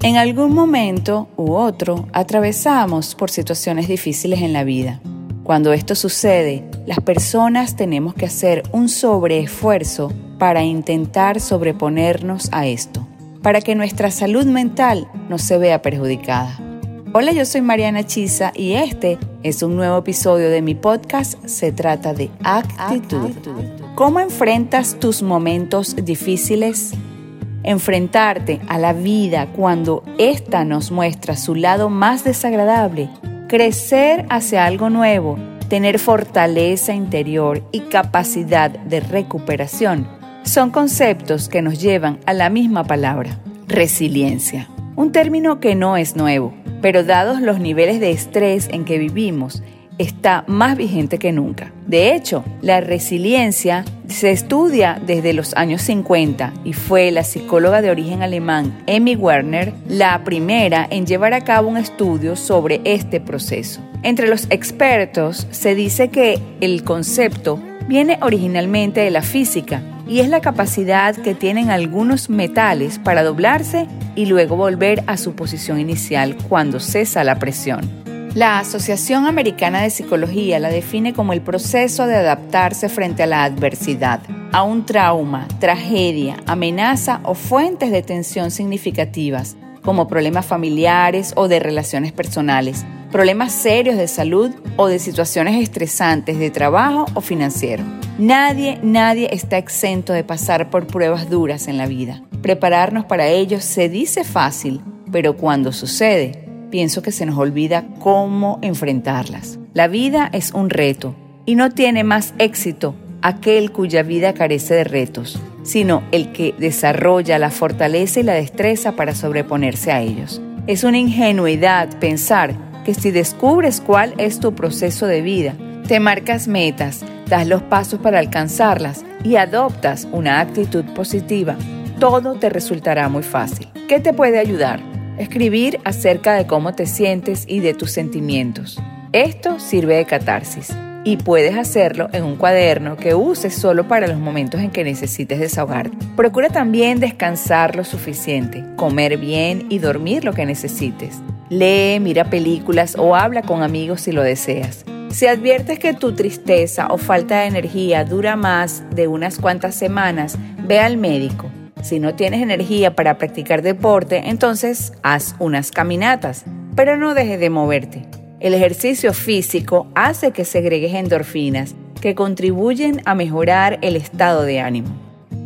En algún momento u otro atravesamos por situaciones difíciles en la vida. Cuando esto sucede, las personas tenemos que hacer un sobreesfuerzo para intentar sobreponernos a esto, para que nuestra salud mental no se vea perjudicada. Hola, yo soy Mariana Chisa y este es un nuevo episodio de mi podcast. Se trata de actitud. ¿Cómo enfrentas tus momentos difíciles? Enfrentarte a la vida cuando ésta nos muestra su lado más desagradable, crecer hacia algo nuevo, tener fortaleza interior y capacidad de recuperación, son conceptos que nos llevan a la misma palabra, resiliencia. Un término que no es nuevo, pero dados los niveles de estrés en que vivimos, está más vigente que nunca. De hecho, la resiliencia se estudia desde los años 50 y fue la psicóloga de origen alemán Emmy Werner la primera en llevar a cabo un estudio sobre este proceso. Entre los expertos se dice que el concepto viene originalmente de la física y es la capacidad que tienen algunos metales para doblarse y luego volver a su posición inicial cuando cesa la presión. La Asociación Americana de Psicología la define como el proceso de adaptarse frente a la adversidad, a un trauma, tragedia, amenaza o fuentes de tensión significativas, como problemas familiares o de relaciones personales, problemas serios de salud o de situaciones estresantes de trabajo o financiero. Nadie, nadie está exento de pasar por pruebas duras en la vida. Prepararnos para ello se dice fácil, pero cuando sucede, pienso que se nos olvida cómo enfrentarlas. La vida es un reto y no tiene más éxito aquel cuya vida carece de retos, sino el que desarrolla la fortaleza y la destreza para sobreponerse a ellos. Es una ingenuidad pensar que si descubres cuál es tu proceso de vida, te marcas metas, das los pasos para alcanzarlas y adoptas una actitud positiva, todo te resultará muy fácil. ¿Qué te puede ayudar? Escribir acerca de cómo te sientes y de tus sentimientos. Esto sirve de catarsis y puedes hacerlo en un cuaderno que uses solo para los momentos en que necesites desahogarte. Procura también descansar lo suficiente, comer bien y dormir lo que necesites. Lee, mira películas o habla con amigos si lo deseas. Si adviertes que tu tristeza o falta de energía dura más de unas cuantas semanas, ve al médico. Si no tienes energía para practicar deporte, entonces haz unas caminatas, pero no dejes de moverte. El ejercicio físico hace que segregues endorfinas que contribuyen a mejorar el estado de ánimo.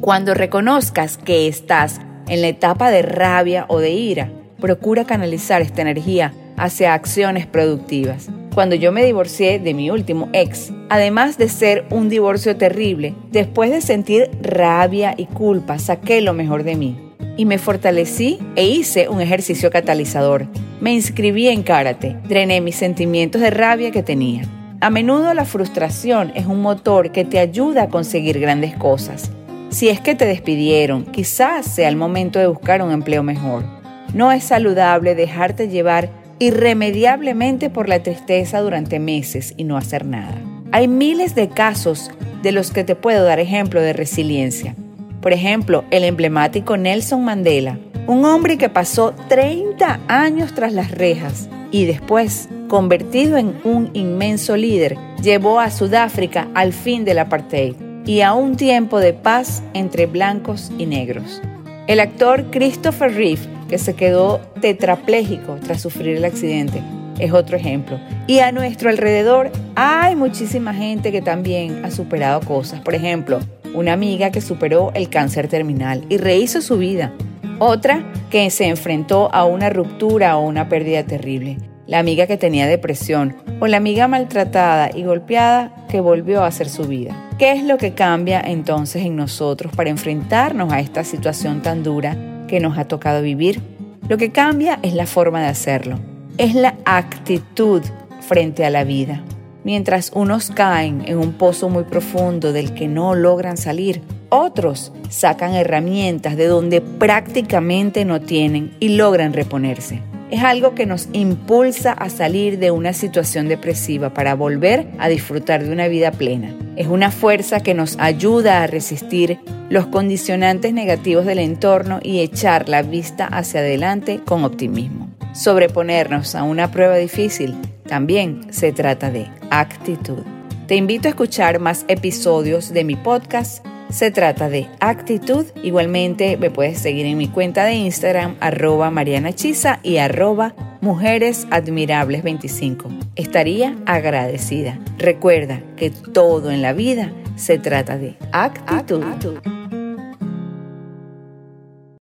Cuando reconozcas que estás en la etapa de rabia o de ira, procura canalizar esta energía hacia acciones productivas cuando yo me divorcié de mi último ex, además de ser un divorcio terrible, después de sentir rabia y culpa, saqué lo mejor de mí. Y me fortalecí e hice un ejercicio catalizador. Me inscribí en karate, drené mis sentimientos de rabia que tenía. A menudo la frustración es un motor que te ayuda a conseguir grandes cosas. Si es que te despidieron, quizás sea el momento de buscar un empleo mejor. No es saludable dejarte llevar irremediablemente por la tristeza durante meses y no hacer nada. Hay miles de casos de los que te puedo dar ejemplo de resiliencia. Por ejemplo, el emblemático Nelson Mandela, un hombre que pasó 30 años tras las rejas y después, convertido en un inmenso líder, llevó a Sudáfrica al fin del apartheid y a un tiempo de paz entre blancos y negros. El actor Christopher Reeve que se quedó tetrapléjico tras sufrir el accidente. Es otro ejemplo. Y a nuestro alrededor hay muchísima gente que también ha superado cosas. Por ejemplo, una amiga que superó el cáncer terminal y rehizo su vida. Otra que se enfrentó a una ruptura o una pérdida terrible. La amiga que tenía depresión o la amiga maltratada y golpeada que volvió a hacer su vida. ¿Qué es lo que cambia entonces en nosotros para enfrentarnos a esta situación tan dura que nos ha tocado vivir. Lo que cambia es la forma de hacerlo, es la actitud frente a la vida. Mientras unos caen en un pozo muy profundo del que no logran salir, otros sacan herramientas de donde prácticamente no tienen y logran reponerse. es algo que nos impulsa a salir de una situación depresiva para volver a disfrutar de una vida plena. Es una fuerza que nos ayuda a resistir los condicionantes negativos del entorno y echar la vista hacia adelante con optimismo. Sobreponernos a una prueba difícil también se trata de actitud. Te invito a escuchar más episodios de mi podcast se trata de actitud. Igualmente me puedes seguir en mi cuenta de Instagram arroba Mariana Chisa y arroba Mujeres Admirables 25. Estaría agradecida. Recuerda que todo en la vida se trata de actitud.